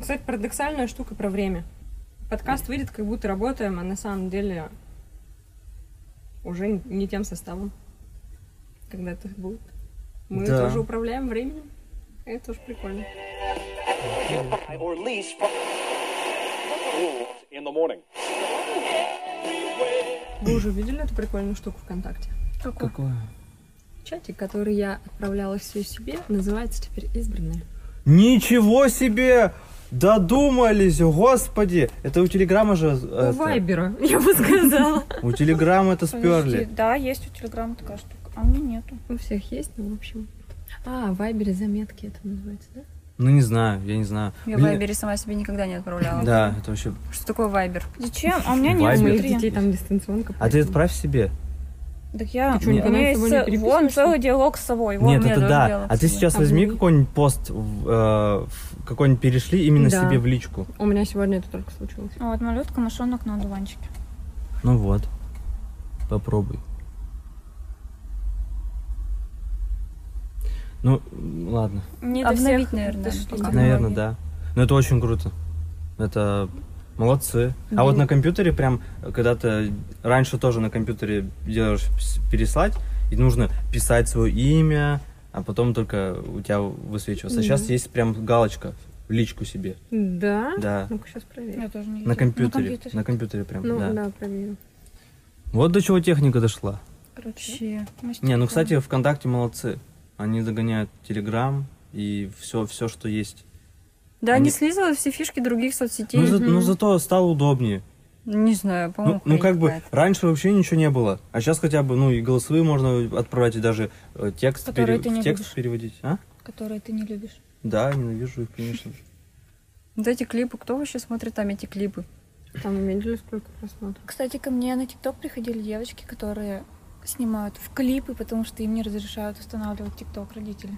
Кстати, парадоксальная штука про время. Подкаст выйдет, как будто работаем, а на самом деле уже не тем составом. Когда это будет. Мы Да. тоже управляем временем. Это тоже прикольно. Вы уже видели эту прикольную штуку ВКонтакте? Какое? Чатик, который я отправляла все себе, называется теперь избранные. Ничего себе! Додумались, господи! Это у Телеграма же... У это, Вайбера, я бы сказала. у Телеграма это сперли. Да, есть у Телеграма такая штука. А у меня нету. У всех есть, ну, в общем. А, в Вайбере заметки это называется, да? Ну, не знаю, я не знаю. Я Блин, Вайбере сама себе никогда не отправляла. Да, это вообще... Что такое Вайбер? Зачем? А у меня нет, моих смотри. детей там дистанционка. А ты отправь себе. Так я... Ты что, у никогда меня с собой не вон целый диалог с собой. Вон. Нет, это да. А ты сейчас возьми какой-нибудь пост, в, э, какой-нибудь перешли именно Да. себе в личку. У меня сегодня это только случилось. А Вот малютка, мышонок на одуванчике. Ну вот. Попробуй. Ну, ладно. Не Обновить, всех наверное. Наверное, да. Но это очень круто. Это молодцы. А вот на компьютере прям, когда ты раньше тоже на компьютере делаешь переслать, и нужно писать свое имя, а потом только у тебя высвечивается. А сейчас есть прям галочка в личку себе. Да? Да. Ну-ка, сейчас проверю. Я тоже не На видела. компьютере. На компьютере прям, Ну, да. да, проверю. Вот до чего техника дошла. Короче, Вообще. мастер Не, ну, кстати, ВКонтакте молодцы. Они догоняют Телеграм и все, все, что есть. Да, Они- они слизывают все фишки других соцсетей. Ну, за- ну, зато стало удобнее. Не знаю, Ну, по-моему, ну, как бы, раньше вообще ничего не было. А сейчас хотя бы, ну, и голосовые можно отправлять, и даже э, текст, Которые пере- ты не в текст любишь. переводить. А? Которые ты не любишь. Да, ненавижу их, конечно. Вот эти клипы, кто вообще смотрит там эти клипы? Там видели, сколько просмотров? Кстати, ко мне на ТикТок приходили девочки, которые снимают в клипы, потому что им не разрешают устанавливать ТикТок родители.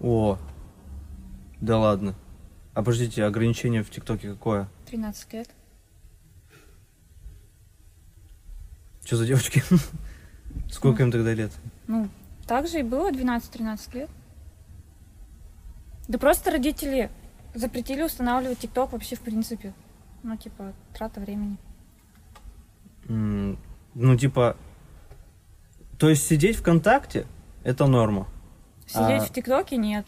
О, да ладно. А подождите, ограничение в ТикТоке какое? 13 лет. Что за девочки? Сколько им тогда лет? Ну, так же и было 12-13 лет. Да просто родители запретили устанавливать ТикТок вообще в принципе. Ну, типа, трата времени. Ну, типа, то есть сидеть ВКонтакте – это норма. Сидеть А- в ТикТоке нет.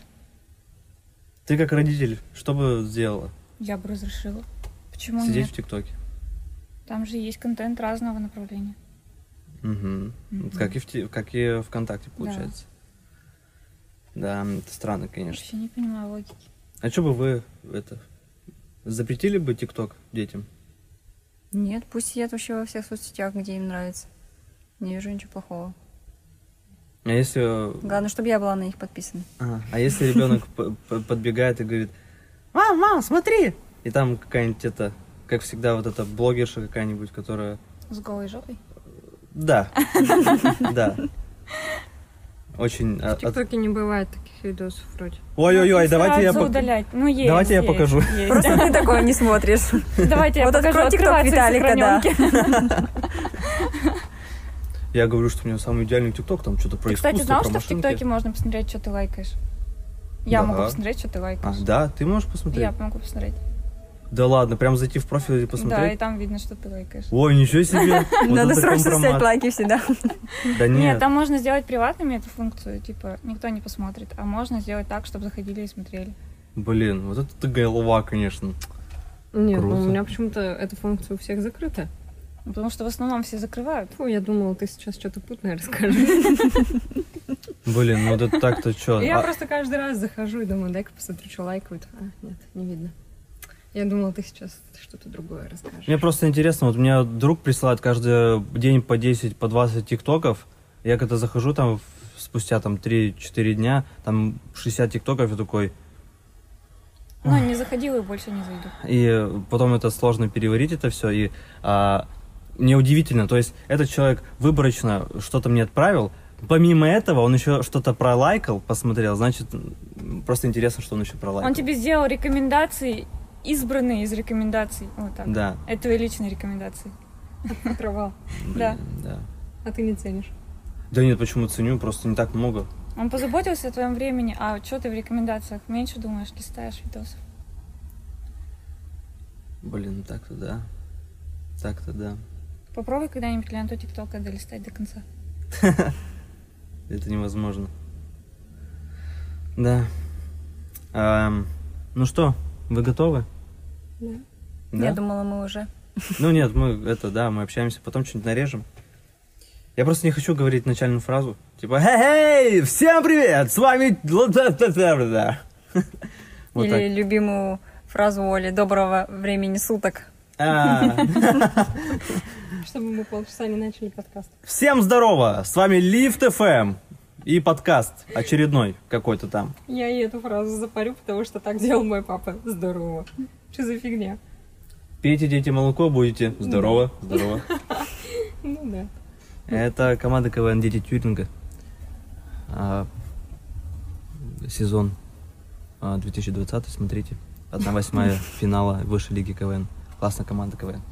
Ты как родитель, что бы сделала? Я бы разрешила. Почему Сидеть нет? в ТикТоке. Там же есть контент разного направления. Мгм. Мгм. Как, и в, как и ВКонтакте, получается. Да, это странно, конечно. Вообще не понимаю логики. А что бы вы это запретили бы ТикТок детям? Нет, пусть сидят вообще во всех соцсетях, где им нравится. Не вижу ничего плохого. А если, Главное, чтобы я была на них подписана. а, а если ребенок подбегает и говорит, мам, мам, смотри, и там какая-нибудь это, как всегда, вот эта блогерша какая-нибудь, которая, С голой жопой. да, да, очень. а, В от- ТикТоке не бывает таких видосов вроде. Ой-ой-ой, Ну, давайте я, удалять. Ну, есть, давайте я покажу. Просто ты такое не смотришь. Давайте я Вот покажу. открой ТикТок Виталика, да. Я говорю, что у него самый идеальный ТикТок, там что-то про Ты, кстати, искусство, знал, про что в машинки. ТикТоке можно посмотреть, что ты лайкаешь? Я Да. могу посмотреть, что ты А, лайкаешь. да, ты можешь посмотреть? Я могу посмотреть. Да ладно, прям зайти в профиль и Да, и посмотреть? там видно, что ты лайкаешь. Ой, ничего себе. Вот Надо срочно компромат. снять лайки всегда. Да Нет, нет. там можно сделать приватными эту функцию, типа, никто не посмотрит. А можно сделать так, чтобы заходили и смотрели. Блин, вот это ты голова, конечно. Нет, ну, у меня почему-то эта функция у всех закрыта. Ну, Потому что в основном все закрывают. Фу, я думала, ты сейчас что-то путное расскажешь. Блин, ну вот это так-то что? Я просто каждый раз захожу и думаю, дай-ка посмотрю, что лайкают. А, нет, не видно. Я думала, ты сейчас что-то другое расскажешь. Мне просто интересно, вот меня друг присылает каждый день по 10, по 20 тиктоков. Я когда захожу там спустя там 3-4 дня, там 60 тиктоков, я такой... Но не заходила и больше не зайду. И потом это сложно переварить это все. И а, мне удивительно, то есть этот человек выборочно что-то мне отправил, помимо этого он еще что-то пролайкал, посмотрел, значит, просто интересно, что он еще пролайкал. Он тебе сделал рекомендации, избранные из рекомендаций. Вот так. Да. Это твои личные рекомендации. Отрывал. Да. да. А ты не ценишь. Да нет, почему ценю, просто не так много. Он позаботился о твоем времени, а что ты в рекомендациях меньше думаешь, листаешь видосов. Блин, так-то да. Так-то да. Попробуй когда-нибудь ленту ТикТока долистать до конца. Это невозможно. Да. Ам, ну что, вы готовы? Да. Да? Я думала, мы уже. Ну нет, мы это, да, мы общаемся, потом что-нибудь нарежем. Я просто не хочу говорить начальную фразу. Типа, хей, всем привет, с вами... Вот Или так. любимую фразу Оли «Доброго времени суток». А, Чтобы мы полчаса не начали подкаст. Всем здорово, с вами Лифт ФМ и подкаст очередной какой-то там. Я и эту фразу запарю, потому что так делал мой папа. Здорово. Что за фигня? Пейте, дети, молоко, будете. Здорово, здорово. Ну да. Это команда КВН Дети Тюринга. А, сезон а, 2020, смотрите. Одна восьмая финала высшей лиги КВН. Классная команда КВН.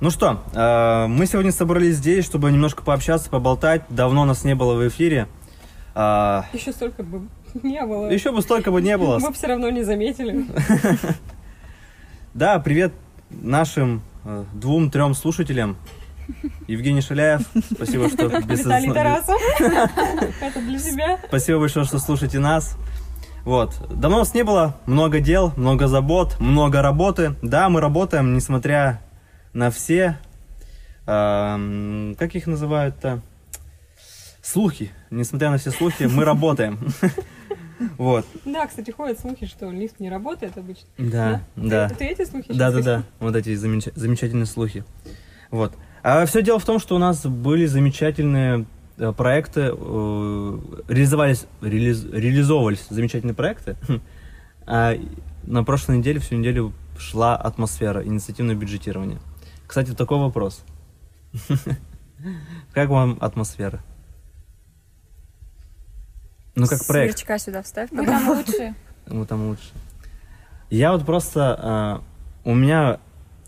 Ну что, а, мы сегодня собрались здесь, чтобы немножко пообщаться, поболтать. Давно нас не было в эфире. А, Еще столько бы не было. Еще бы столько бы не было. Мы все равно не заметили. Да, привет нашим э, двум-трем слушателям. Евгений Шаляев, спасибо, что Виталий Тарасов. Это для тебя. Спасибо большое, что слушаете нас. Вот. Давно нас не было, много дел, много забот, много работы. Да, мы работаем, несмотря на все, эм, как их называют-то, слухи. Несмотря на все слухи, мы работаем. Вот. Да, кстати, ходят слухи, что лифт не работает обычно. Да, да. Ты эти слухи Да, да, да. Вот эти замеч- замечательные слухи. Вот. А все дело в том, что у нас были замечательные э, проекты, э, реализовались, реализ- реализовывались замечательные проекты. А на прошлой неделе, всю неделю шла атмосфера, инициативное бюджетирование. Кстати, такой вопрос. Как вам атмосфера? Ну, как проект. Сверчка сюда вставь. Мы там лучшие. Кому там лучше. Я вот просто... а, у меня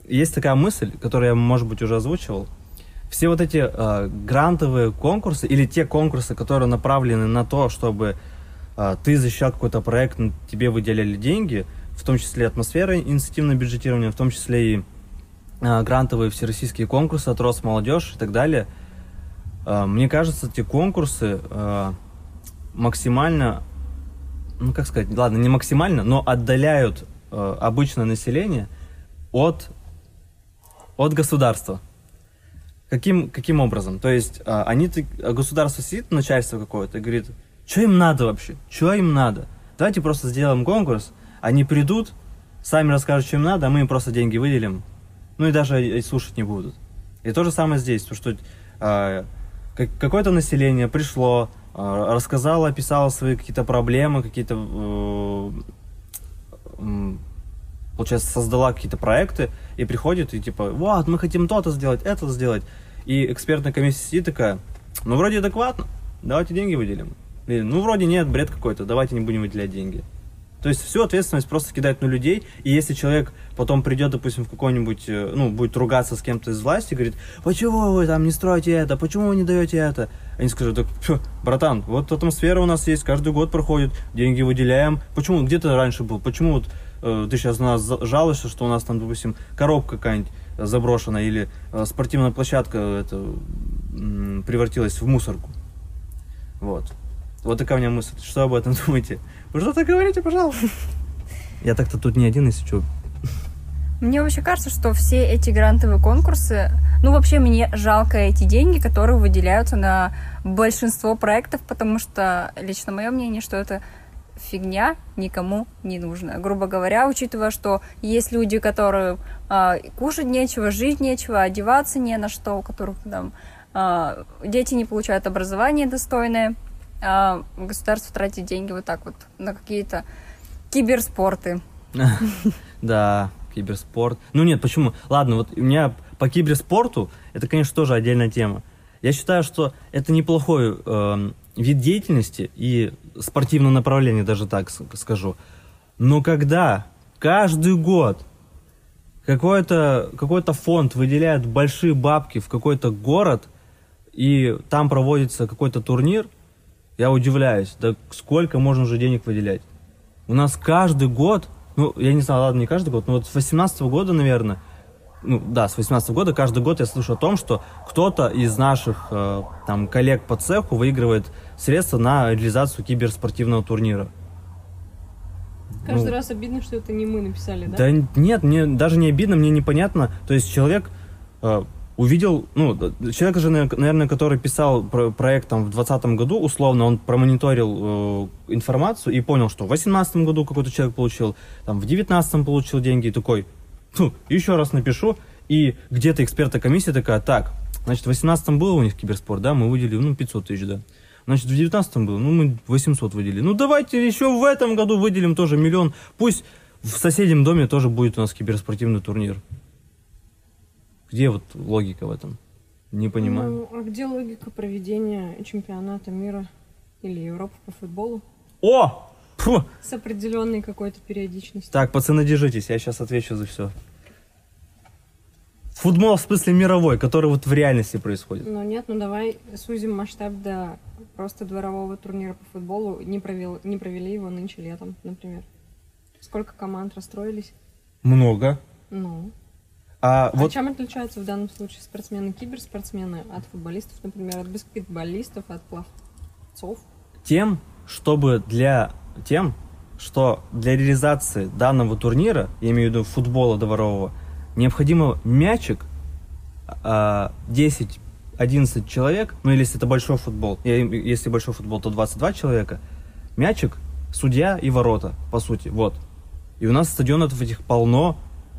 есть такая мысль, которую я, может быть, уже озвучивал. Все вот эти а, грантовые конкурсы или те конкурсы, которые направлены на то, чтобы а, ты защищал какой-то проект, тебе выделяли деньги, в том числе атмосфера инициативного бюджетирования, в том числе и грантовые всероссийские конкурсы от Росмолодежь и так далее. А, мне кажется, эти конкурсы а, максимально ну как сказать, ладно, не максимально, но отдаляют э, обычное население от, от государства. Каким, каким образом? То есть э, они, э, государство сидит, начальство какое-то, и говорит, что им надо вообще? Что им надо? Давайте просто сделаем конкурс, они придут, сами расскажут, что им надо, а мы им просто деньги выделим. Ну и даже и слушать не будут. И то же самое здесь, то что э, как- какое-то население пришло, э, рассказало, описало свои какие-то проблемы, какие-то, э, получается, создала какие-то проекты, и приходит, и типа, вот, мы хотим то-то сделать, это сделать. И экспертная комиссия сидит такая, ну, вроде адекватно, давайте деньги выделим. Или, ну, вроде нет, бред какой-то, давайте не будем выделять деньги. То есть всю ответственность просто кидать на людей, и если человек потом придет, допустим, в какой-нибудь, э, ну, будет ругаться с кем-то из власти, говорит, почему вы там не строите это, почему вы не даете это? Они скажут, так, «Фу, братан, вот атмосфера у нас есть, каждый год проходит, деньги выделяем. Почему, где ты раньше был? Почему вот э, ты сейчас на нас жалуешься, что у нас там, допустим, коробка какая-нибудь заброшена или э, спортивная площадка э, это, превратилась в мусорку? Вот. Вот такая у меня мысль. Что об этом думаете? Вы что-то говорите, пожалуйста. Я так-то тут не один, если что. Мне вообще кажется, что все эти грантовые конкурсы, ну вообще мне жалко эти деньги, которые выделяются на большинство проектов, потому что лично мое мнение, что это фигня никому не нужна. Грубо говоря, учитывая, что есть люди, которые а, кушать нечего, жить нечего, одеваться не на что, у которых там а, дети не получают образование достойное, а государство тратит деньги вот так вот на какие-то киберспорты. Да, киберспорт. Ну нет, почему? Ладно, вот у меня по киберспорту, это, конечно, тоже отдельная тема. Я считаю, что это неплохой эм, вид деятельности и спортивное направление, даже так скажу. Но когда каждый год какой-то какой фонд выделяет большие бабки в какой-то город, и там проводится какой-то турнир, я удивляюсь, да сколько можно уже денег выделять? У нас каждый год ну, я не знаю, ладно, не каждый год, но вот с 18 года, наверное, ну, да, с 18 года каждый год я слышу о том, что кто-то из наших э, там коллег по цеху выигрывает средства на реализацию киберспортивного турнира. Каждый Ну, раз обидно, что это не мы написали, да? Да нет, мне даже не обидно, мне непонятно. То есть человек э, увидел, ну, человек же, наверное, который писал про- проект там в 2020 году, условно, он промониторил э, информацию и понял, что в 2018 году какой-то человек получил, там в 2019 получил деньги и такой, ну, еще раз напишу. И где-то эксперта комиссия такая, так, значит, в 2018 было у них киберспорт, да, мы выделили, ну, 500 тысяч, да. Значит, в 2019 было, ну, мы 800 выделили. Ну, давайте еще в этом году выделим тоже миллион. Пусть в соседнем доме тоже будет у нас киберспортивный турнир. Где вот логика в этом? Не понимаю. Ну, а где логика проведения чемпионата мира или Европы по футболу О! Фу! с определенной какой-то периодичностью? Так, пацаны, держитесь, я сейчас отвечу за все. Футбол в смысле мировой, который вот в реальности происходит. Ну нет, ну давай сузим масштаб до просто дворового турнира по футболу. Не, провел, не провели его нынче летом, например. Сколько команд расстроились? Много. Ну. А А вот чем отличаются в данном случае спортсмены-киберспортсмены от футболистов, например, от баскетболистов, от пловцов? тем, чтобы для тем, что для реализации данного турнира, я имею в виду футбола дворового, необходимо мячик а, 10-11 человек, ну или если это большой футбол, если большой футбол, то 22 человека, мячик, судья и ворота, по сути, вот. И у нас стадионов этих полно,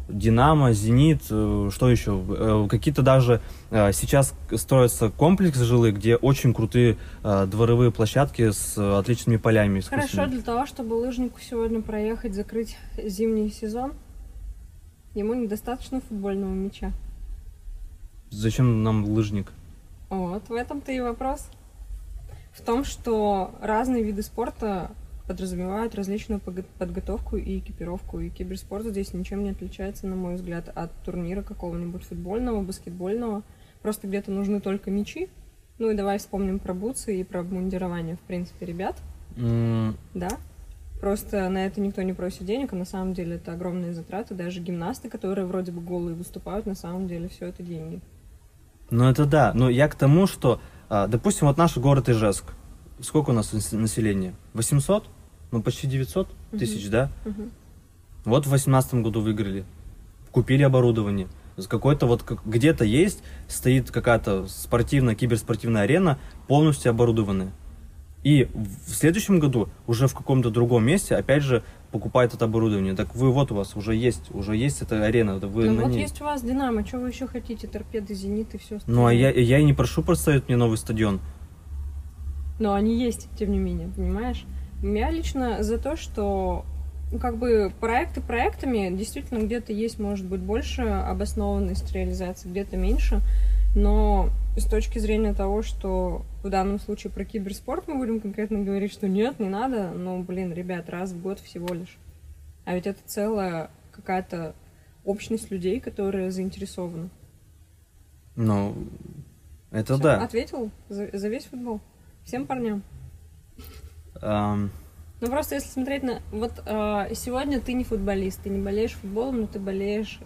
Динамо, Зенит, э, что еще? Э, Какие-то даже э, сейчас строятся комплексы жилые, где очень крутые дворовые площадки с отличными полями. Хорошо, для того, чтобы лыжнику сегодня проехать, закрыть зимний сезон, ему недостаточно футбольного мяча. Зачем нам лыжник? Вот, в этом-то и вопрос. В том, что разные виды спорта подразумевают различную подготовку и экипировку. И киберспорт здесь ничем не отличается, на мой взгляд, от турнира какого-нибудь футбольного, баскетбольного. Просто где-то нужны только мячи. Ну и давай вспомним про бутсы и про обмундирование, в принципе, ребят. М, Да. Просто на это никто не просит денег, а на самом деле это огромные затраты. Даже гимнасты, которые вроде бы голые выступают, на самом деле все это деньги. Ну это да, но я к тому, что, а, допустим, вот наш город Ижевск, сколько у нас- населения? 800? Ну почти 900 тысяч, да? Мгм. Вот в 2018 году выиграли. Купили оборудование. Какой-то вот как- где-то есть, стоит какая-то спортивная, киберспортивная арена, полностью оборудованная. И в следующем году уже в каком-то другом месте, опять же, покупают это оборудование. Так вы вот у вас уже есть, уже есть эта арена, вы ну на вот ней. есть у вас Динамо, что вы еще хотите? Торпеды, Зенит и все Ну а я, я и не прошу поставить мне новый стадион. Но они есть, тем не менее, понимаешь? Я лично за то, что ну, как бы проекты проектами действительно где-то есть, может быть, больше обоснованность реализации, где-то меньше. Но с точки зрения того, что в данном случае про киберспорт мы будем конкретно говорить, что нет, не надо, ну, блин, ребят, раз в год всего лишь. А ведь это целая какая-то общность людей, которые заинтересованы. Ну, это Всё, да. Ответил за, за весь футбол. Всем парням. Ам, Ну просто если смотреть на... Вот э, сегодня ты не футболист, ты не болеешь футболом, но ты болеешь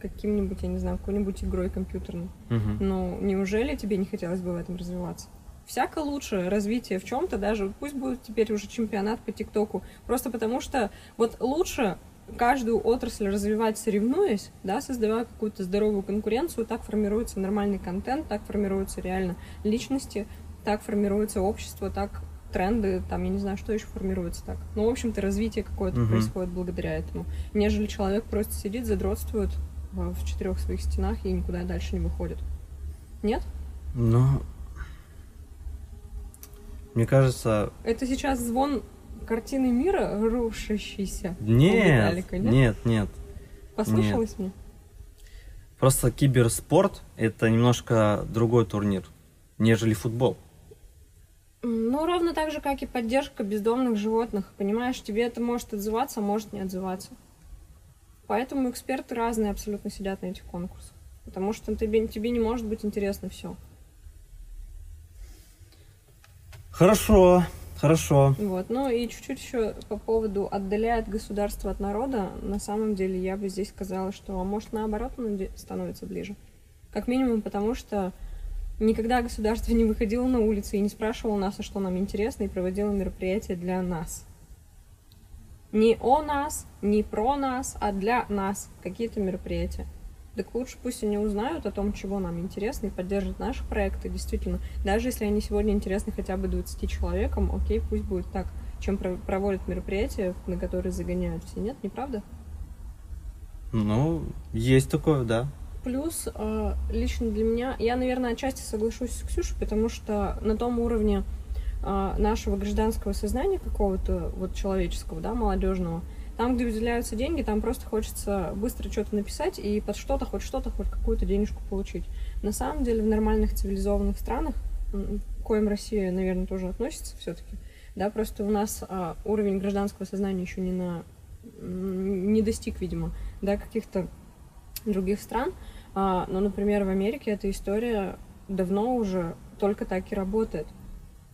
каким-нибудь, я не знаю, какой-нибудь игрой компьютерной. мгм. Ну, неужели тебе не хотелось бы в этом развиваться? Всяко лучше развитие в чем-то, даже пусть будет теперь уже чемпионат по ТикТоку. Просто потому что вот лучше каждую отрасль развивать, соревнуясь, да, создавая какую-то здоровую конкуренцию, так формируется нормальный контент, так формируются реально личности, так формируется общество, так тренды, там, я не знаю, что еще формируется так. Ну, в общем-то, развитие какое-то Мгм. происходит благодаря этому. Нежели человек просто сидит, задротствует в в четырех своих стенах и никуда дальше не выходит. Нет? Ну, мне кажется, Это сейчас звон картины мира рушащийся. у нет, Виталика, нет? нет, нет. Послышалось мне? Просто киберспорт это немножко другой турнир, нежели футбол. Ну, ровно так же, как и поддержка бездомных животных. Понимаешь, тебе это может отзываться, а может не отзываться. Поэтому эксперты разные абсолютно сидят на этих конкурсах. Потому что тебе, тебе не может быть интересно все. Хорошо, Хорошо. Вот. Ну и чуть-чуть еще по поводу отдаляет государство от народа. На самом деле я бы здесь сказала, что а может наоборот оно становится ближе. Как минимум потому, что никогда государство не выходило на улицы и не спрашивало нас, а что нам интересно, и проводило мероприятия для нас. Не о нас, не про нас, а для нас какие-то мероприятия. Так лучше пусть они узнают о том, чего нам интересно, и поддержат наши проекты, действительно. Даже если они сегодня интересны хотя бы 20 человекам, окей, пусть будет так, чем про- проводят мероприятия, на которые загоняют все. Нет, неправда? Ну, есть такое, да. Плюс, э, лично для меня, я, наверное, отчасти соглашусь с Ксюшей, потому что на том уровне э, нашего гражданского сознания какого-то, вот человеческого, да, молодежного, там, где выделяются деньги, там просто хочется быстро что-то написать и под что-то, хоть что-то, хоть какую-то денежку получить. На самом деле, в нормальных цивилизованных странах, к коим Россия, наверное, тоже относится все-таки, да, просто у нас а, уровень гражданского сознания еще не на не достиг, видимо, да, каких-то других стран. А, но, например, в Америке эта история давно уже только так и работает.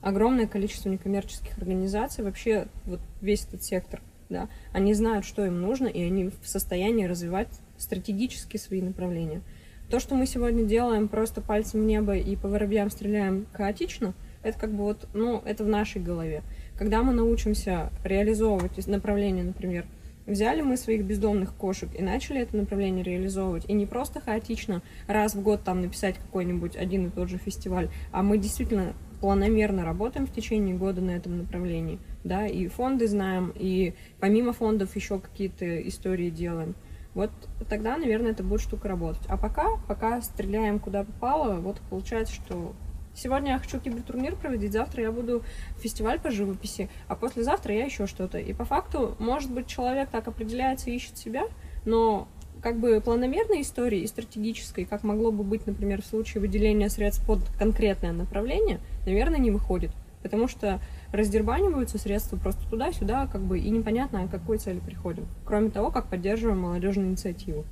Огромное количество некоммерческих организаций, вообще вот весь этот сектор, да, они знают, что им нужно, и они в состоянии развивать стратегически свои направления. То, что мы сегодня делаем просто пальцем в небо и по воробьям стреляем хаотично, это как бы вот, ну, это в нашей голове. Когда мы научимся реализовывать из- направление, например, взяли мы своих бездомных кошек и начали это направление реализовывать, и не просто хаотично раз в год там написать какой-нибудь один и тот же фестиваль, а мы действительно планомерно работаем в течение года на этом направлении, да, и фонды знаем, и помимо фондов еще какие-то истории делаем. Вот тогда, наверное, это будет штука работать. А пока, пока стреляем куда попало, вот получается, что сегодня я хочу кибертурнир проводить, завтра я буду фестиваль по живописи, а послезавтра я еще что-то. И по факту, может быть, человек так определяется и ищет себя, но как бы планомерной истории и стратегической, как могло бы быть, например, в случае выделения средств под конкретное направление, наверное, не выходит. Потому что раздербаниваются средства просто туда-сюда, как бы, и непонятно, о какой цели приходим. Кроме того, как поддерживаем молодежную инициативу.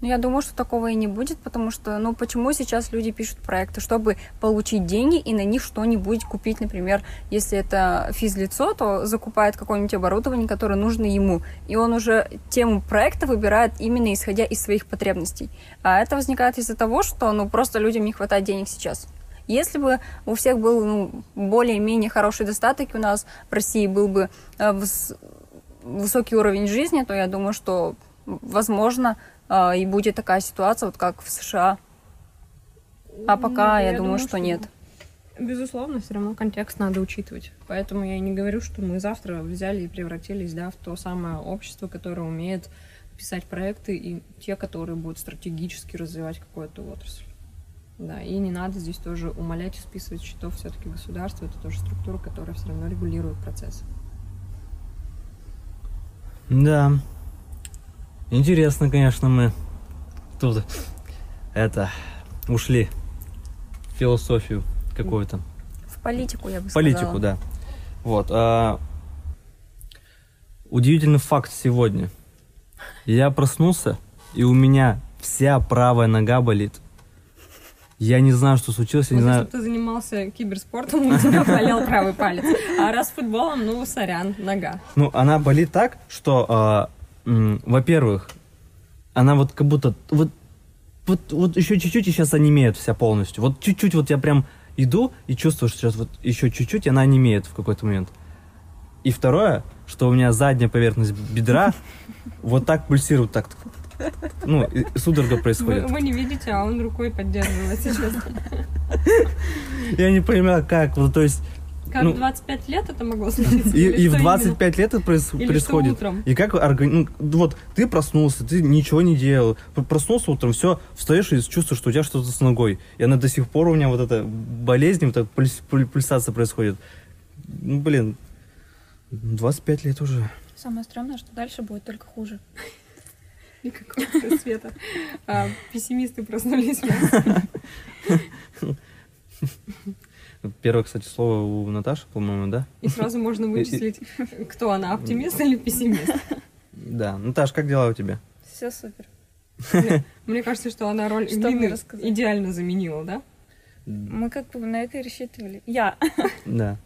Ну, я думаю, что такого и не будет, потому что, ну, почему сейчас люди пишут проекты? Чтобы получить деньги и на них что-нибудь купить, например, если это физлицо, то закупает какое-нибудь оборудование, которое нужно ему, и он уже тему проекта выбирает именно исходя из своих потребностей. А это возникает из-за того, что, ну, просто людям не хватает денег сейчас. Если бы у всех был ну, более-менее хороший достаток, и у нас в России был бы э, выс- высокий уровень жизни, то я думаю, что, возможно, и будет такая ситуация, вот как в США. А пока Ну, я, думаю, что, нет. Безусловно, все равно контекст надо учитывать. Поэтому я и не говорю, что мы завтра взяли и превратились да, в то самое общество, которое умеет писать проекты и те, которые будут стратегически развивать какую-то отрасль. Да, и не надо здесь тоже умолять и списывать счетов все-таки государство. Это тоже структура, которая все равно регулирует процесс. Да. Интересно, конечно, мы тут это ушли в философию какую-то. В политику, я бы В политику, сказала. да. Вот. а, удивительный факт сегодня. Я проснулся, и у меня вся правая нога болит. Я не знаю, что случилось, я не знаю. если бы ты занимался киберспортом, у тебя болел правый палец. А раз футболом, ну, сорян, нога. Ну, она болит так, что, а, во-первых, она вот как будто вот вот, вот еще чуть-чуть и сейчас онемеет вся полностью. Вот чуть-чуть вот я прям иду и чувствую, что сейчас вот еще чуть-чуть, и она онемеет в какой-то момент. И второе, что у меня задняя поверхность бедра вот так пульсирует, так. Ну, судорога Вы, происходит. вы не видите, а он рукой поддерживает сейчас. Я не понимаю, как. Вот, то есть, Как Ну, в 25 лет это могло случиться? и, и в именно? 25 лет это проис- Или что происходит. утром? И как органи- ну, вот ты проснулся, ты ничего не делал, проснулся утром, все, встаешь и чувствуешь, что у тебя что-то с ногой. И она до сих пор у меня вот эта болезнь, вот эта пульс- пуль- пульсация происходит. Ну, блин, 25 лет уже. Самое странное, что дальше будет только хуже. Никакого света. А, Пессимисты проснулись. Первое, кстати, слово у Наташи, по-моему, да? И сразу можно вычислить, кто она, оптимист или пессимист. Да. Наташ, как дела у тебя? Все супер. Мне кажется, что она роль Что мне Лины рассказать? идеально заменила, да? Мы как бы на это и рассчитывали. Я. Да.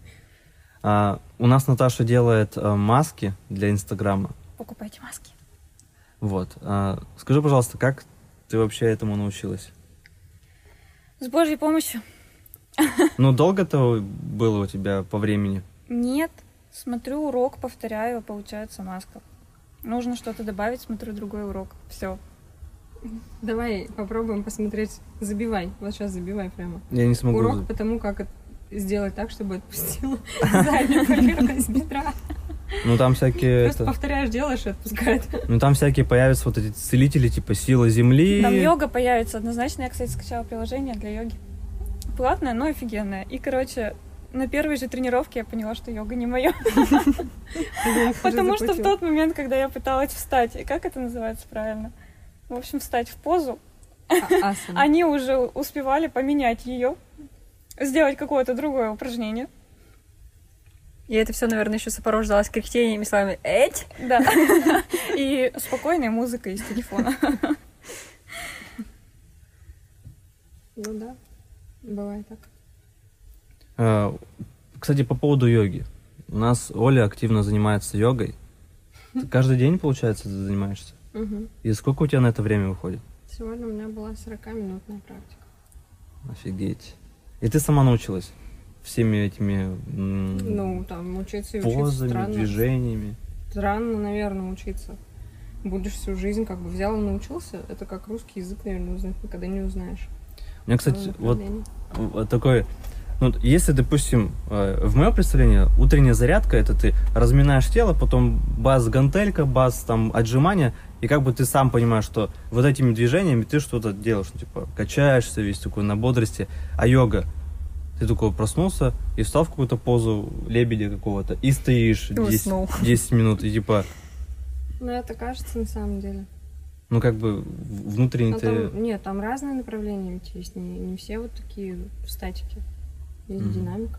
А, у нас Наташа делает а, маски для Инстаграма. Покупайте маски. Вот. А, скажи, пожалуйста, как ты вообще этому научилась? С Божьей помощью. Ну, долго это было у тебя по времени? Нет. Смотрю урок, повторяю, получается маска. Нужно что-то добавить, смотрю другой урок. Все. Давай попробуем посмотреть. Забивай. Вот сейчас забивай прямо. Я не смогу. Урок по тому, как сделать так, чтобы отпустила заднюю поверхность бедра. Ну, там всякие... Просто это- повторяешь, делаешь и отпускает. Ну, там всякие появятся вот эти целители, типа сила земли. Там йога появится однозначно. Я, кстати, скачала приложение для йоги. Платное, но офигенное. И, короче, на первой же тренировке я поняла, что йога не мое. Потому что в тот момент, когда я пыталась встать, и как это называется правильно? В общем, встать в позу, А, они уже успевали поменять ее, сделать какое-то другое упражнение. И это все, наверное, еще сопровождалось кряхтениями словами «Эть!» Да. И спокойной музыкой из телефона. Ну да, бывает так. А, Кстати, по поводу йоги. У нас Оля активно занимается йогой. Ты каждый день, получается, ты занимаешься? Мгм. И сколько у тебя на это время выходит? Сегодня у меня была 40-минутная практика. Офигеть. И ты сама научилась всеми этими Ну, там, учиться и позами, странно. движениями? Странно, наверное, учиться. Будешь всю жизнь как бы взял и научился. Это как русский язык, наверное, узнать никогда не узнаешь. У меня, кстати, вот, вот такой... Ну, если, допустим, э, в мое представление, утренняя зарядка, это ты разминаешь тело, потом баз гантелька, баз там отжимания, и как бы ты сам понимаешь, что вот этими движениями ты что-то делаешь, ну, типа качаешься весь такой на бодрости. А йога, ты такой проснулся и встал в какую-то позу лебедя какого-то, и стоишь И 10, уснул. 10 минут, и типа, Ну, это кажется на самом деле. Ну как бы в- внутренне Ну, ты... там, нет, там разные направления ведь есть. Не, не все вот такие в статике. Есть Мгм. динамика.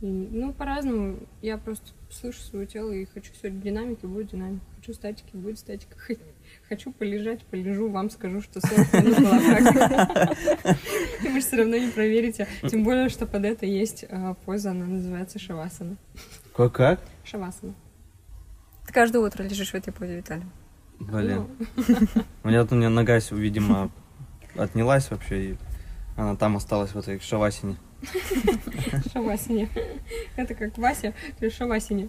И, ну, по-разному. Я просто слышу свое тело и хочу сегодня динамики, будет динамика. Хочу статики, будет статика. Хочу полежать, полежу, вам скажу, что 40 минут была практика. И вы же все равно не проверите. Тем более, что под это есть а, поза, она называется шавасана. Как? как? Шавасана. Ты каждое утро лежишь в этой позе, Виталий. Блин. Ну, У меня, у меня нога, видимо, отнялась вообще, и она там осталась в этой шавасине. Шавасине. Это как Вася при Шавасине.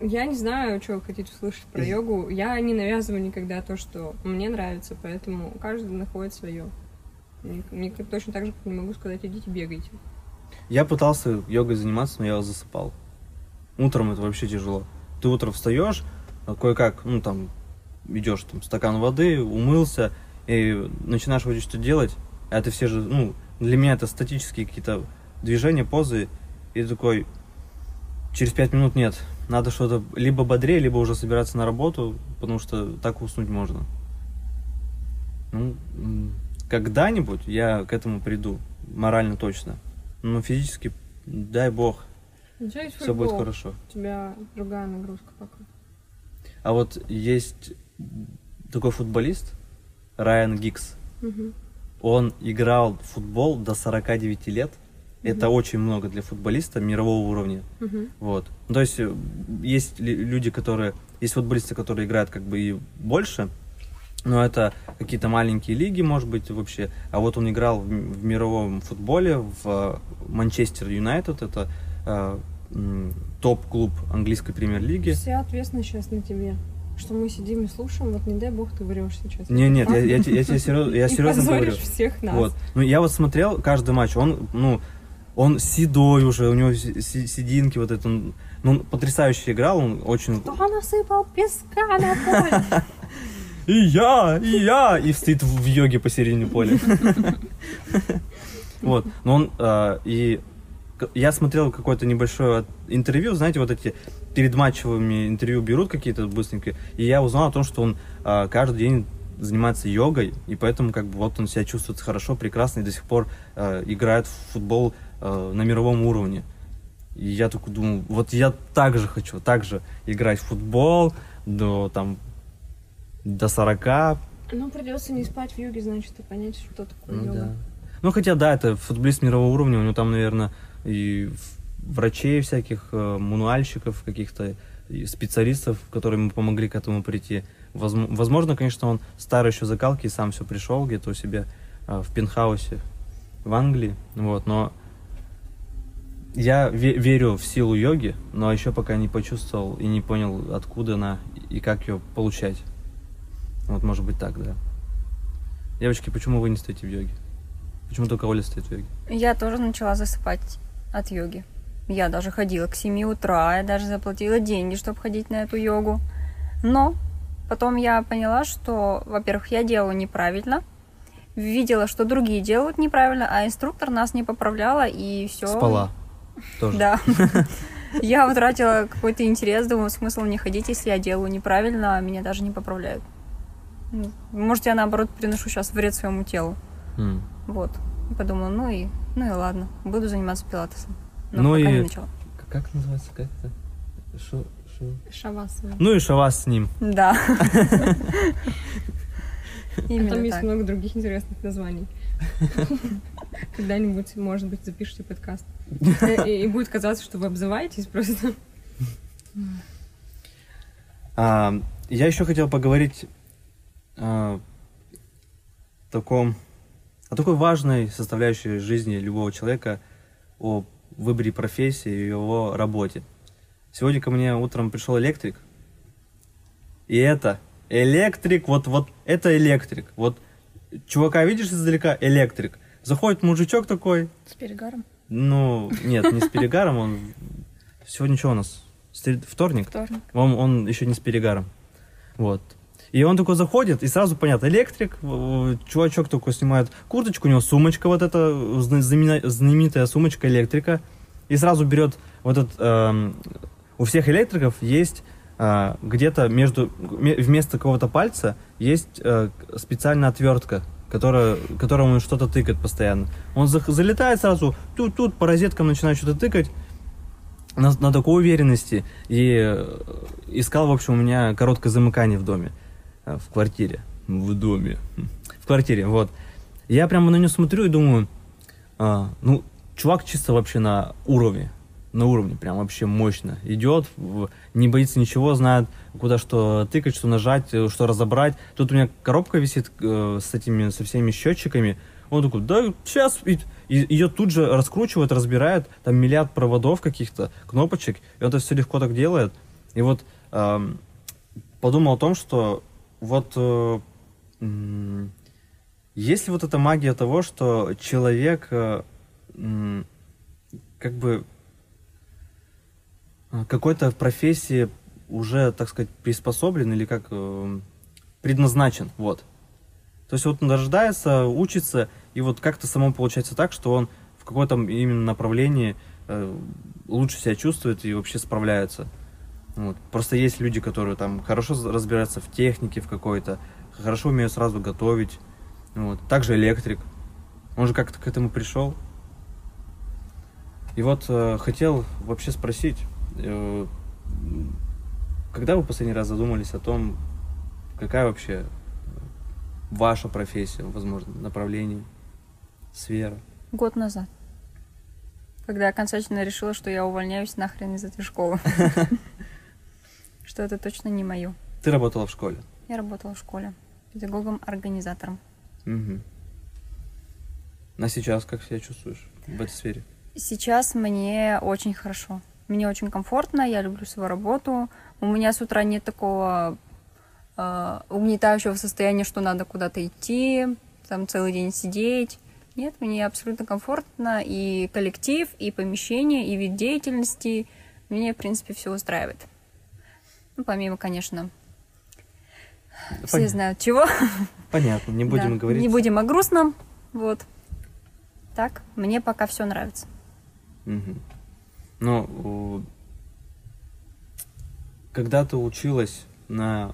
Я не знаю, что вы хотите услышать про йогу. Я не навязываю никогда то, что мне нравится, поэтому каждый находит свое. Мне, точно так же не могу сказать, идите бегайте. Я пытался йогой заниматься, но я засыпал. Утром это вообще тяжело. Ты утром встаешь, кое-как, ну там, идешь там стакан воды, умылся, и начинаешь вроде что делать, а это все же, ну, для меня это статические какие-то движения, позы, и ты такой, через пять минут нет, надо что-то либо бодрее, либо уже собираться на работу, потому что так уснуть можно. Ну, когда-нибудь я к этому приду, морально точно. Но физически, дай бог, все будет хорошо. У тебя другая нагрузка пока. А вот есть такой футболист, Райан Гикс. Мгм. Он играл в футбол до 49 лет. Это очень много для футболиста мирового уровня. Мгм. Вот. Ну, То есть э, есть люди, которые... Есть футболисты, которые играют как бы и больше, но это какие-то маленькие лиги, может быть, вообще. А вот он играл в, в мировом футболе в э, Манчестер Юнайтед. Это э, топ-клуб английской премьер-лиги. Вся ответственность сейчас на тебе. Что мы сидим и слушаем, вот не дай бог ты врешь сейчас. Не, нет, я, я, я тебе серьезно, я серьезно говорю. всех нас. Вот. Ну, я вот смотрел каждый матч, он, ну, он седой уже, у него сединки вот это. он- Ну, он потрясающе играл, он очень... Кто насыпал песка на поле? И я, и я! И стоит в йоге посередине поля. Вот. Но он а, и я смотрел какое-то небольшое интервью, знаете, вот эти перед матчевыми интервью берут какие-то быстренькие, и я узнал о том, что он а, каждый день занимается йогой, и поэтому как бы вот он себя чувствует хорошо, прекрасно, и до сих пор а, играет в футбол а, на мировом уровне. И я такой думал, вот я так же хочу, так же играть в футбол до там до 40. Ну, придется не спать в йоге, значит, и понять, что такое Ну, йога. да. Ну, хотя, да, это футболист мирового уровня, у него там, наверное, и врачей всяких, э, мануальщиков каких-то, специалистов, которые ему помогли к этому прийти. Возм- Возможно, конечно, он старый еще закалки и сам все пришел где-то у себя э, в пентхаусе в Англии, вот, но я ве- верю в силу йоги, но еще пока не почувствовал и не понял, откуда она и как ее получать. Вот, может быть, так, да. Девочки, почему вы не стоите в йоге? Почему только Оля стоит в йоге? Я тоже начала засыпать от йоги. Я даже ходила к 7 утра, я даже заплатила деньги, чтобы ходить на эту йогу. Но потом я поняла, что, во-первых, я делаю неправильно, видела, что другие делают неправильно, а инструктор нас не поправляла, и все. Спала. Тоже. Да. Я утратила какой-то интерес, думаю, смысл не ходить, если я делаю неправильно, а меня даже не поправляют. Может, я наоборот приношу сейчас вред своему телу. Вот. И Подумала, ну и, ну и ладно, буду заниматься пилатесом. Но Ну пока и- не начала. Как называется? Как это? Шо- шо- Шавасана. Ну и шавас с ним. Да. А там Именно есть много других интересных названий. Когда-нибудь, может быть, запишите подкаст. И и будет казаться, что вы обзываетесь просто. А, я еще хотел поговорить а, таком, о такой важной составляющей жизни любого человека, о выборе профессии и его работе. Сегодня ко мне утром пришел электрик, и это электрик, вот, вот это электрик. Вот чувака видишь издалека, электрик. Заходит мужичок такой, С перегаром? ну, нет, не с перегаром, он... Сегодня что у нас? Вторник? Вторник. Он, он еще не с перегаром. Вот. И он такой заходит, и сразу понятно, электрик, чувачок такой снимает курточку, у него сумочка вот эта, знамена- знаменитая сумочка электрика, и сразу берет вот этот, эм, у всех электриков есть э, где-то между, ме- вместо какого-то пальца есть э, специальная отвертка, которая, которому что-то тыкает постоянно. Он зах- залетает сразу, тут-тут по розеткам начинает что-то тыкать, на, на такой уверенности и э, искал, в общем, у меня короткое замыкание в доме, э, в квартире, в доме, Хм. в квартире, вот. Я прямо на него смотрю и думаю, а, ну, чувак чисто вообще на уровне, на уровне, прям вообще мощно идет, не боится ничего, знает, куда что тыкать, что нажать, э, что разобрать. Тут у меня коробка висит э, с этими, со всеми счетчиками. Он такой, да, сейчас, и, ее тут же раскручивает, разбирает, там миллиард проводов каких-то, кнопочек, и он это все легко так делает. И вот эм, подумал о том, что вот э, есть ли вот эта магия того, что человек э, как бы э, какой-то профессии уже, так сказать, приспособлен или как предназначен, вот. То есть вот он рождается, учится, и вот как-то само получается так, что он в каком-то именно направлении лучше себя чувствует и вообще справляется. Вот. Просто есть люди, которые там хорошо разбираются в технике в какой-то, хорошо умеют сразу готовить. Вот. Также электрик. Он же как-то к этому пришел. И вот э, хотел вообще спросить, э, когда вы последний раз задумались о том, какая вообще ваша профессия, возможно, направление, сфера? Год назад. Когда я окончательно решила, что я увольняюсь нахрен из этой школы. Что это точно не мое. Ты работала в школе. Я работала в школе педагогом-организатором. Мгм. А сейчас как себя чувствуешь в этой сфере? Сейчас мне очень хорошо. Мне очень комфортно, я люблю свою работу. У меня с утра нет такого э, угнетающего состояния, что надо куда-то идти, там целый день сидеть. Нет, мне абсолютно комфортно и коллектив, и помещение, и вид деятельности. Мне, в принципе, все устраивает. Ну, помимо, конечно, все Понятно. знают чего. Понятно, не будем Да, говорить. Не будем о грустном. Вот. Так, мне пока все нравится. Мгм. Ну, когда ты училась на...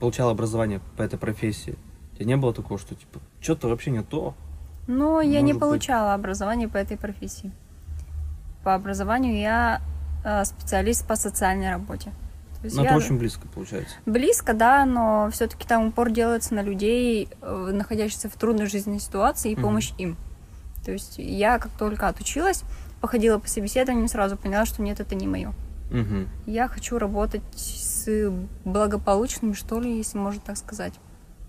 получала образование по этой профессии, у тебя не было такого, что, типа, что-то вообще не то? Но я не Может быть. получала образование по этой профессии. По образованию я э, специалист по социальной работе. Ну, я это очень близко получается. близко, да, но все-таки там упор делается на людей, э, находящихся в трудной жизненной ситуации, и Мгм. помощь им. То есть я как только отучилась, походила по собеседованиям, сразу поняла, что нет, это не мое. Мгм. Я хочу работать с благополучными, что ли, если можно так сказать.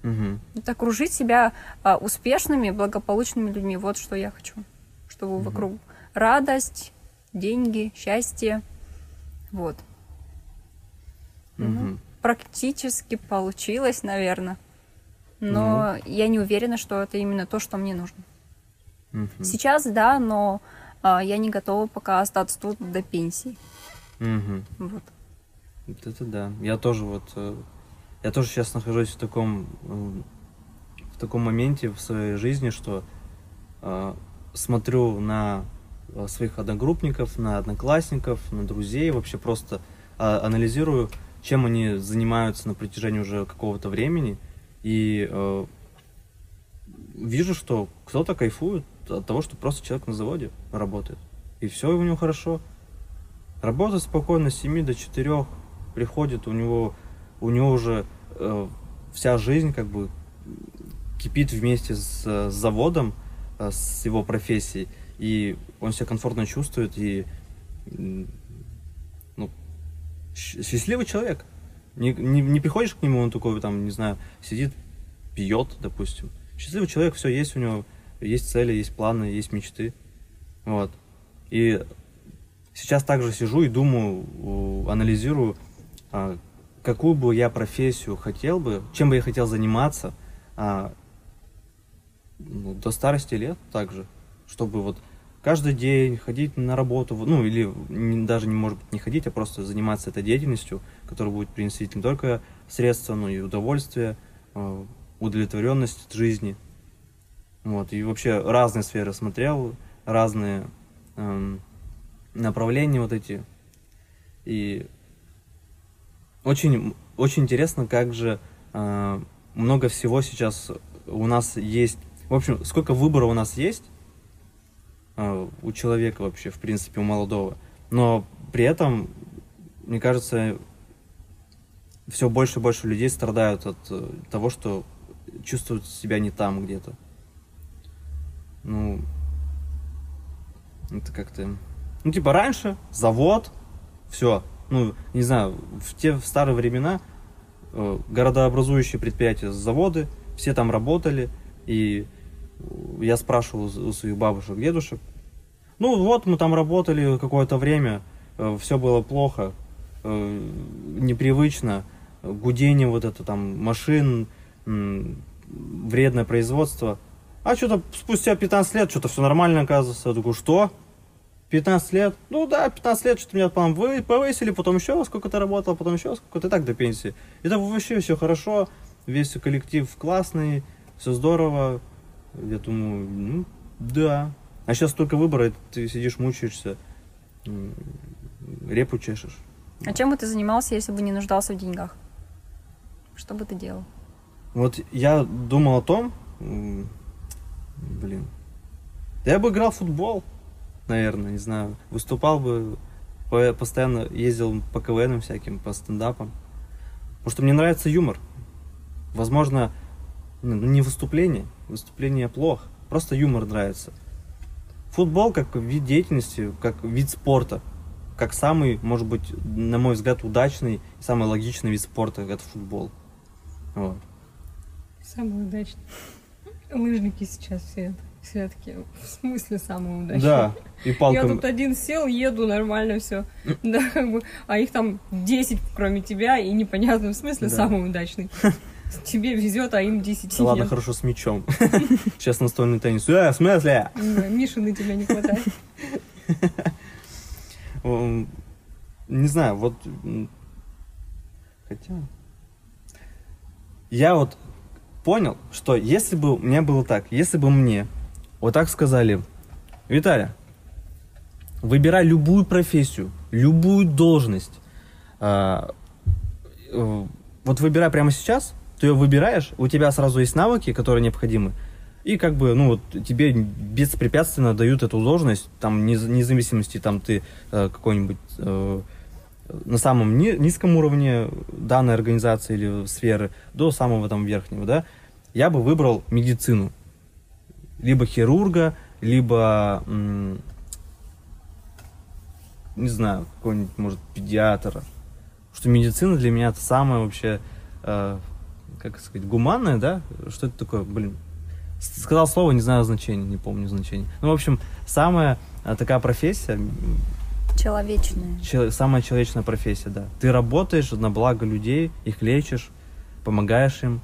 Мгм. Это окружить себя а, успешными, благополучными людьми. Вот что я хочу. Чтобы Мгм. вокруг радость, деньги, счастье. Вот. Мгм. Практически получилось, наверное. Но я не уверена, что это именно то, что мне нужно. Мгм. Сейчас, да, но а, я не готова пока остаться тут до пенсии. Мгм. Вот. Вот это да. Я тоже вот, э, я тоже сейчас нахожусь в таком, э, в таком моменте в своей жизни, что э, смотрю на э, своих одногруппников, на одноклассников, на друзей, вообще просто а, анализирую, чем они занимаются на протяжении уже какого-то времени, и э, вижу, что кто-то кайфует от того, что просто человек на заводе работает, и все у него хорошо. Работает спокойно с 7 до 4, приходит, у него, у него уже э, вся жизнь как бы кипит вместе с, с заводом, э, с его профессией, и он себя комфортно чувствует, и счастливый человек. Не, не, не приходишь к нему, он такой, там, не знаю, сидит, пьет, допустим. Счастливый человек, все есть у него, есть цели, есть планы, есть мечты. Вот. И сейчас также сижу и думаю, анализирую, а, какую бы я профессию хотел бы, чем бы я хотел заниматься а, ну, до старости лет также, чтобы вот каждый день ходить на работу, ну или даже не может быть не ходить, а просто заниматься этой деятельностью, которая будет приносить не только средства, но и удовольствие, а, удовлетворенность от жизни. Вот, и вообще разные сферы смотрел, разные эм, направления вот эти. И очень, очень интересно, как же э, много всего сейчас у нас есть. В общем, сколько выбора у нас есть э, у человека вообще, в принципе, у молодого. Но при этом, мне кажется, все больше и больше людей страдают от э, того, что чувствуют себя не там где-то. Ну, это как-то... Ну, типа, раньше завод, все. Ну, не знаю, в те в старые времена э, городообразующие предприятия, заводы, все там работали, и э, я спрашивал у своих бабушек, дедушек, ну, вот мы там работали какое-то время, все было плохо, э, непривычно, гудение вот это там машин, вредное производство. А что-то спустя 15 лет что-то все нормально оказывается. Я такой, что? 15 лет? Ну да, 15 лет, что-то меня там вы повысили, потом еще сколько-то работал, потом еще сколько-то, так до пенсии. И так вообще все хорошо, весь коллектив классный, все здорово. Я думаю, ну, да. А сейчас только выбора, ты сидишь, мучаешься, репу чешешь. А чем бы ты занимался, если бы не нуждался в деньгах? Что бы ты делал? Вот я думал о том, блин, я бы играл в футбол, наверное, не знаю, выступал бы, по- постоянно ездил по КВНам всяким, по стендапам, потому что мне нравится юмор. Возможно, ну, не выступление, выступление плохо, просто юмор нравится. Футбол как вид деятельности, как вид спорта, как самый, может быть, на мой взгляд, удачный, самый логичный вид спорта, это футбол. Вот. Самый удачный. Лыжники сейчас все, все таки в смысле самый удачный? Да, и Я палка. тут один сел, еду, нормально все. Да, как бы, а их там 10, кроме тебя, и непонятно в смысле Да. самый удачный. Тебе везет, а им 10 Да ладно, нет. хорошо с мячом. Сейчас настольный теннис. Э, в смысле? Миши на тебя не хватает. Не знаю, вот... Хотя... Я вот понял, что если бы у меня было так, если бы мне вот так сказали, Виталий, выбирай любую профессию, любую должность, а, э, вот выбирай прямо сейчас, ты ее выбираешь, у тебя сразу есть навыки, которые необходимы, и как бы, ну вот тебе беспрепятственно дают эту должность, там, нез- независимости, там, ты э, какой-нибудь э, на самом ни- низком уровне данной организации или сферы до самого там верхнего, да, я бы выбрал медицину. Либо хирурга, либо, не знаю, какой-нибудь, может, педиатра. Что медицина для меня это самое вообще, э, как сказать, гуманное, да? Что это такое, блин? Сказал слово, не знаю значения, не помню значения. Ну, в общем, самая э, такая профессия, м, Человечное. Чел- самая человечная профессия, да. Ты работаешь на благо людей, их лечишь, помогаешь им,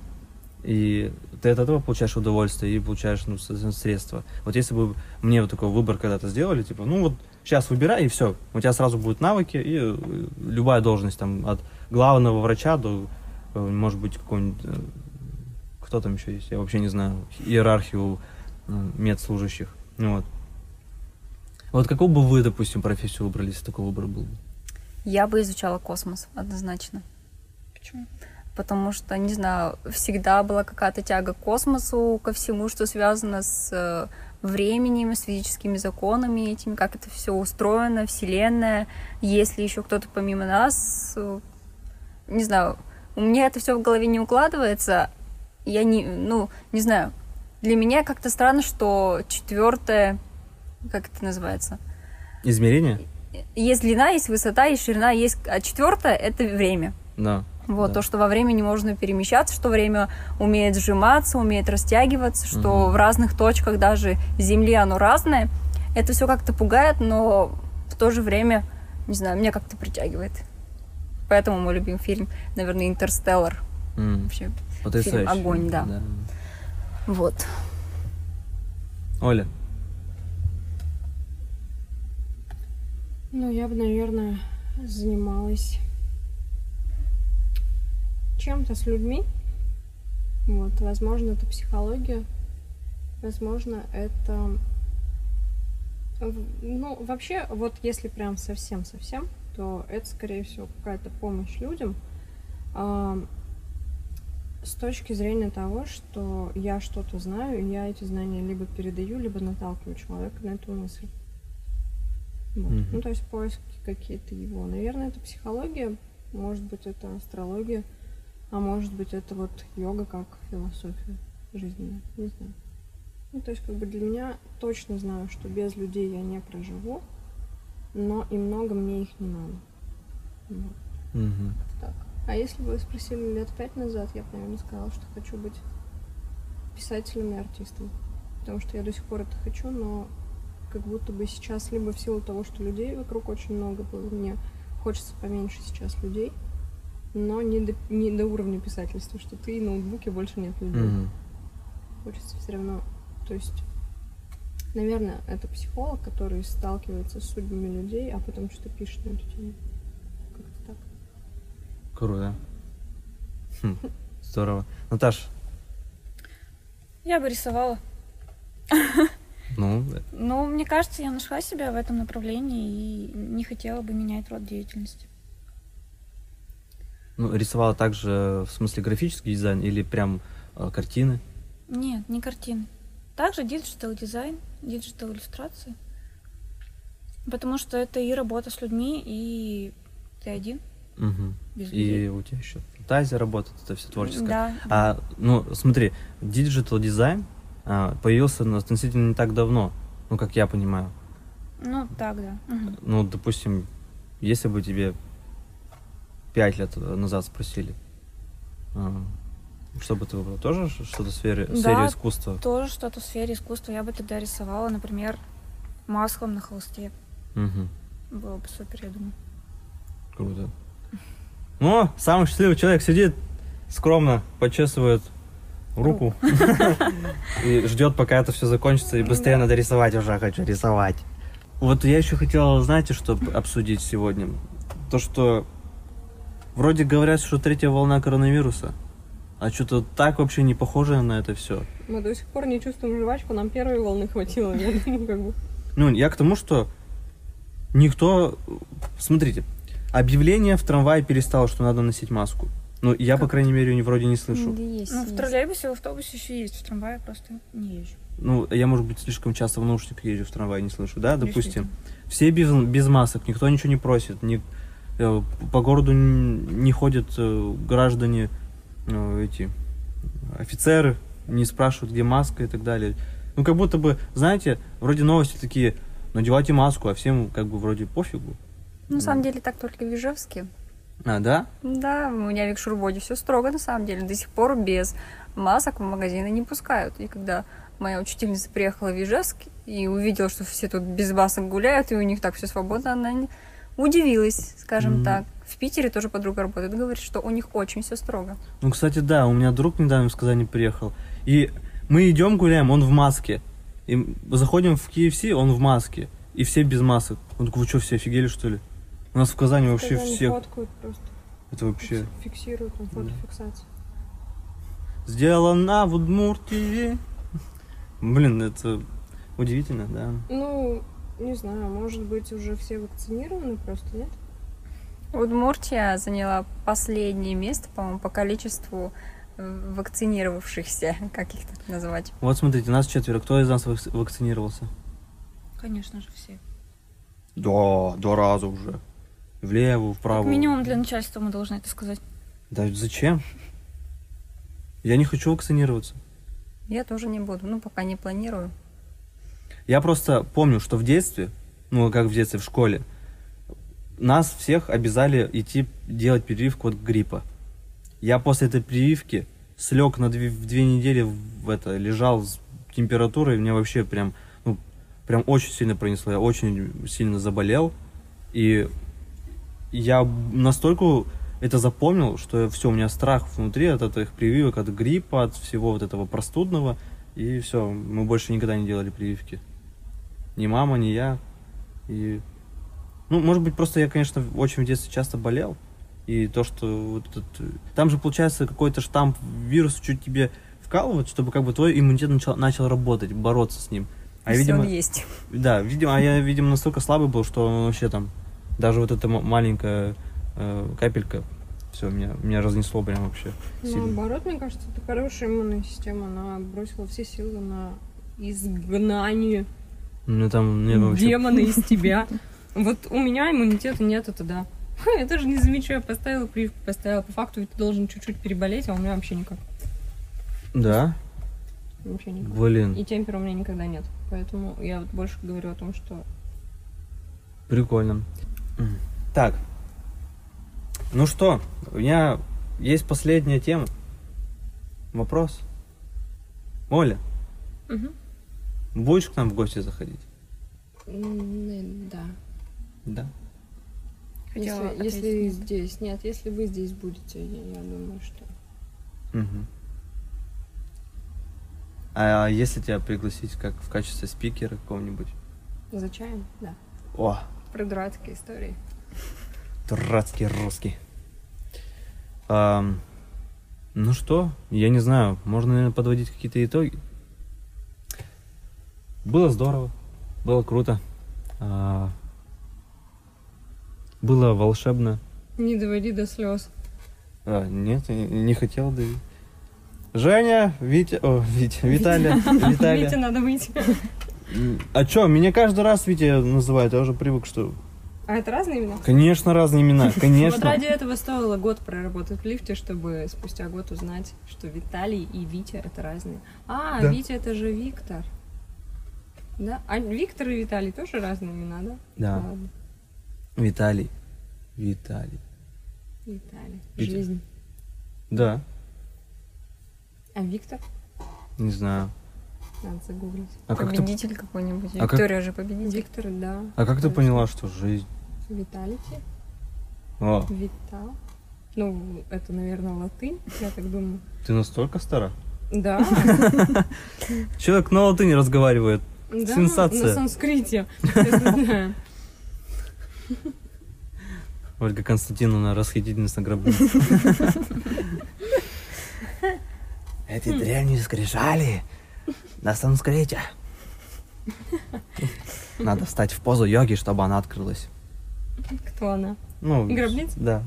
и ты от этого получаешь удовольствие и получаешь ну, средства. Вот если бы мне вот такой выбор когда-то сделали, типа, ну вот сейчас выбирай и все, у тебя сразу будут навыки и э, любая должность там от главного врача до, может быть, какой-нибудь э, кто там еще есть, я вообще не знаю иерархию э, медслужащих. Ну вот. Вот какую бы вы, допустим, профессию выбрали, если такой выбор был бы? Я бы изучала космос, однозначно. Почему? Потому что, не знаю, всегда была какая-то тяга к космосу, ко всему, что связано с э, временем, с физическими законами этими, как это все устроено, Вселенная. Есть ли еще кто-то помимо нас? Не знаю, у меня это все в голове не укладывается. Я не, ну, не знаю. Для меня как-то странно, что четвертое, как это называется? Измерение? Есть длина, есть высота, есть ширина, есть... А четвертое — это время. Да. Вот, Да. то, что во времени можно перемещаться, что время умеет сжиматься, умеет растягиваться, что Мгм. в разных точках даже Земли оно разное. Это все как-то пугает, но в то же время, не знаю, меня как-то притягивает. Поэтому мой любимый фильм, наверное, «Интерстеллар». М, Вообще. Потрясающе. «Огонь», да. Вот. Оля, Ну, я бы, наверное, занималась чем-то с людьми. Вот, возможно, это психология. Возможно, это... Ну, вообще, вот если прям совсем-совсем, то это, скорее всего, какая-то помощь людям. а, с точки зрения того, что я что-то знаю, и я эти знания либо передаю, либо наталкиваю человека на эту мысль. Вот. Мгм. Ну, то есть поиски какие-то его. Наверное, это психология, может быть, это астрология, а может быть, это вот йога как философия жизненная. Не знаю. Ну, то есть, как бы для меня точно знаю, что без людей я не проживу, но и много мне их не надо. Вот Мгм. так. А если бы вы спросили лет пять назад, я бы, наверное, сказала, что хочу быть писателем и артистом. Потому что я до сих пор это хочу, но как будто бы сейчас, либо в силу того, что людей вокруг очень много было, мне хочется поменьше сейчас людей, но не до, не до уровня писательства, что ты и ноутбуке больше нет людей. Мгм. Хочется все равно, то есть, наверное, это психолог, который сталкивается с судьбами людей, а потом что-то пишет на эту тему. Как-то так. Круто. Хм, Здорово. Наташ, Я бы рисовала. ну, э, Но мне кажется, я нашла себя в этом направлении и не хотела бы менять род деятельности. ну, рисовала также в смысле графический дизайн или прям э, картины? Нет, не картины. Также digital дизайн, digital иллюстрации. Потому что это и работа с людьми, и ты один, Мгм. без И людей. у тебя еще фантазия работает, это все творческое. Да. А, ну, смотри, digital дизайн а, появился ну, относительно не так давно, ну, как я понимаю. Ну, так, да. Мгм. Ну, допустим, если бы тебе пять лет назад спросили, а, что бы ты выбрал? Тоже что-то в сфере, в Да. сфере искусства? Тоже что-то в сфере искусства. Я бы тогда рисовала, например, маслом на холсте. Мгм. Было бы супер, я думаю. Круто. О, самый счастливый человек сидит скромно, почесывает руку и ждет, пока это все закончится, и быстрее надо рисовать уже, хочу рисовать. Вот я еще хотел, знаете, что обсудить сегодня? То, что вроде говорят, что третья волна коронавируса, а что-то так вообще не похоже на это все. Мы до сих пор не чувствуем жвачку, нам первой волны хватило. Я думаю, как бы. Ну, я к тому, что никто... Смотрите, объявление в трамвае перестало, что надо носить маску. Ну, я, по крайней мере, не- вроде не слышу. Да есть, Ну, в есть. троллейбусе, в автобусе еще есть, в трамвае просто не езжу. Ну, я, может быть, слишком часто в наушниках езжу в трамвае, не слышу, да, допустим. Все без, без масок, никто ничего не просит. ни- э, по городу не ходят э, граждане, э, эти офицеры, не спрашивают, где маска и так далее. Ну, как будто бы, знаете, вроде новости такие, надевайте маску, а всем как бы вроде пофигу. На самом деле так только в Ижевске. А, да? Да, у меня в Викшурбоде все строго на самом деле. До сих пор без масок в магазины не пускают. И когда моя учительница приехала в Ижевск и увидела, что все тут без масок гуляют, и у них так все свободно, она удивилась, скажем Мгм. так. В Питере тоже подруга работает, говорит, что у них очень все строго. Ну, кстати, да, у меня друг недавно в Казани приехал. И мы идем гуляем, он в маске. И заходим в KFC, он в маске. И все без масок. Он такой, вы что, все офигели, что ли? У нас в Казани вообще Когда они всех. фоткают просто. Это вообще. Фиксируют там фотофиксация. Сделано в Удмуртии. Блин, это удивительно, да. Ну, не знаю, может быть, уже все вакцинированы просто, нет? Удмуртия заняла последнее место, по-моему, по количеству э, вакцинировавшихся, как их так называть. Вот смотрите, нас четверо. Кто из нас вак- вакцинировался? Конечно же, все. Да, два раза уже. Влево, вправо. Как минимум для начальства мы должны это сказать. Да зачем? Я не хочу вакцинироваться. Я тоже не буду, ну, пока не планирую. Я просто помню, что в детстве, ну, как в детстве, в школе, нас всех обязали идти делать прививку от гриппа. Я после этой прививки слег на две, в две недели в это, лежал с температурой, мне вообще прям, ну, прям очень сильно пронесло, я очень сильно заболел, и я настолько это запомнил, что все, у меня страх внутри от этих прививок, от гриппа, от всего вот этого простудного, и все, мы больше никогда не делали прививки. Ни мама, ни я. И... Ну, может быть, просто я, конечно, очень в детстве часто болел. И то, что вот этот... Там же, получается, какой-то штамп вирус чуть тебе вкалывают, чтобы как бы твой иммунитет начал, начал работать, бороться с ним. А я, Если видимо, он есть. да, видимо, а я, видимо, настолько слабый был, что он вообще там, даже вот эта маленькая э, капелька, все, меня, меня разнесло прям вообще сильно. Наоборот, мне кажется, это хорошая иммунная система. Она бросила все силы на изгнание Мне там, мне вообще... демона из тебя. Вот у меня иммунитета нет, это да. Я даже не замечаю, поставила прививку, поставила. По факту ведь ты должен чуть-чуть переболеть, а у меня вообще никак. Да? Вообще никак. Блин, И темпера у меня никогда нет. Поэтому я вот больше говорю о том, что прикольно. Так, ну что, у меня есть последняя тема. Вопрос. Оля, Мгм. будешь к нам в гости заходить? да. Да. Хотела Если, если нет. здесь. Нет, если вы здесь будете, я, я думаю, что. Мгм. А если тебя пригласить как в качестве спикера какого-нибудь? За чаем? Да. О, Про дурацкие истории. дурацкий русский. Ам, ну что, я не знаю, можно, наверное, подводить какие-то итоги. Было здорово, было круто. А, было волшебно. Не доводи до слез. А, нет, я не хотел давить. Женя, Витя, о, Витя, Виталия, Виталия. Вите надо выйти. А чё, меня каждый раз Витя называют, я уже привык, что... А это разные имена? Конечно, разные имена, Вот конечно. ради этого стоило год проработать в лифте, чтобы спустя год узнать, что Виталий и Витя это разные. А, Да. Витя это же Виктор. Да? А Виктор и Виталий тоже разные имена, да? Да, Ладно. Виталий, Виталий. Виталий. Жизнь. Да, А Виктор? не знаю. Надо загуглить. А как ты, Победитель какой-нибудь. А как- Виктория же победитель. Виктор, да. а как ты поняла, что жизнь? Виталити. О, Витал. Ну, это, наверное, латынь, я так думаю. ты настолько стара? Да, Человек на латыни разговаривает. да, Сенсация. на санскрите. Ольга Константиновна, расхитительница гробниц. Эти древние скрижали на санскрите. Надо встать в позу йоги, чтобы она открылась. Кто она? Ну, Гробница? Да.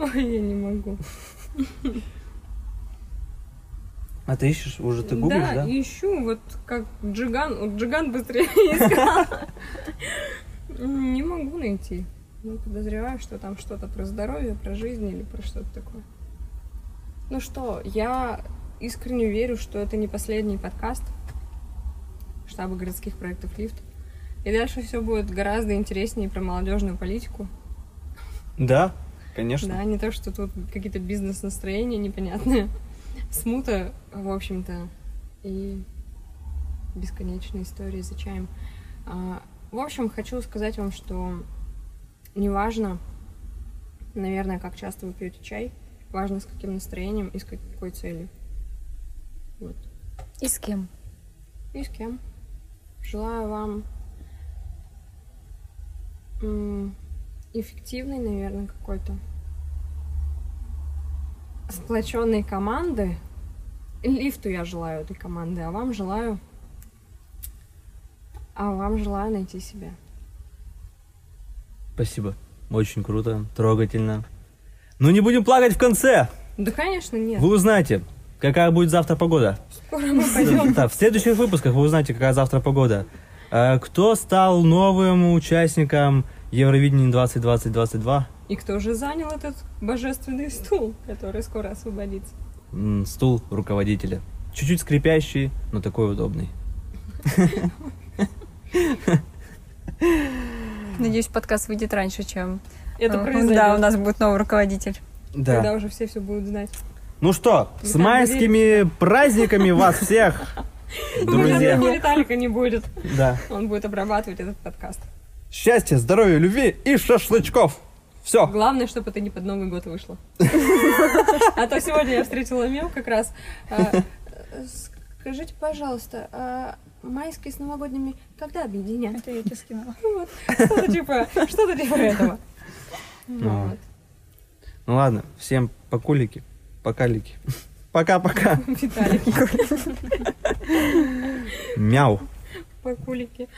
Ой, я не могу. А ты ищешь, уже ты гуглишь, да? да, ищу, вот как Джиган. Вот Джиган быстрее искал. Не могу найти. Ну, подозреваю, что там что-то про здоровье, про жизнь или про что-то такое. Ну что, я искренне верю, что это не последний подкаст штаба городских проектов «Лифт». И дальше все будет гораздо интереснее про молодежную политику. Да, конечно. Да, не то, что тут какие-то бизнес-настроения непонятные. Смута, в общем-то, и бесконечные истории за чаем. А, В общем, хочу сказать вам, что неважно, наверное, как часто вы пьете чай, важно с каким настроением и с какой целью. Вот. И с кем? И с кем. Желаю вам эффективной, наверное, какой-то сплоченной команды. Лифту я желаю этой команды, а вам желаю... А вам желаю найти себя. Спасибо. Очень круто, трогательно. Ну не будем плакать в конце. Да, конечно, нет. Вы узнаете, какая будет завтра погода. Скоро мы пойдем. Да, в следующих выпусках вы узнаете, какая завтра погода. Э, Кто стал новым участником Евровидения 2020-2022? И кто же занял этот божественный стул, который скоро освободится? Стул руководителя. Чуть-чуть скрипящий, но такой удобный. Надеюсь, подкаст выйдет раньше, чем... Это э, произойдет, Да, у нас будет новый руководитель. когда уже все все будут знать. Ну что, с Да, майскими праздниками вас всех, друзья. Ну, Виталика не будет. Да. Он будет обрабатывать этот подкаст. Счастья, здоровья, любви и шашлычков. Все. Главное, чтобы это не под Новый год вышло. А то сегодня я встретила мем как раз. А, Скажите, пожалуйста, а майские с новогодними когда объединят? Это я тебе скинула. Вот. Что-то типа, что-то типа этого. Ну. Вот. Ну ладно, всем покулики, покалики. Пока-пока. Виталик, Мяу. по кулике.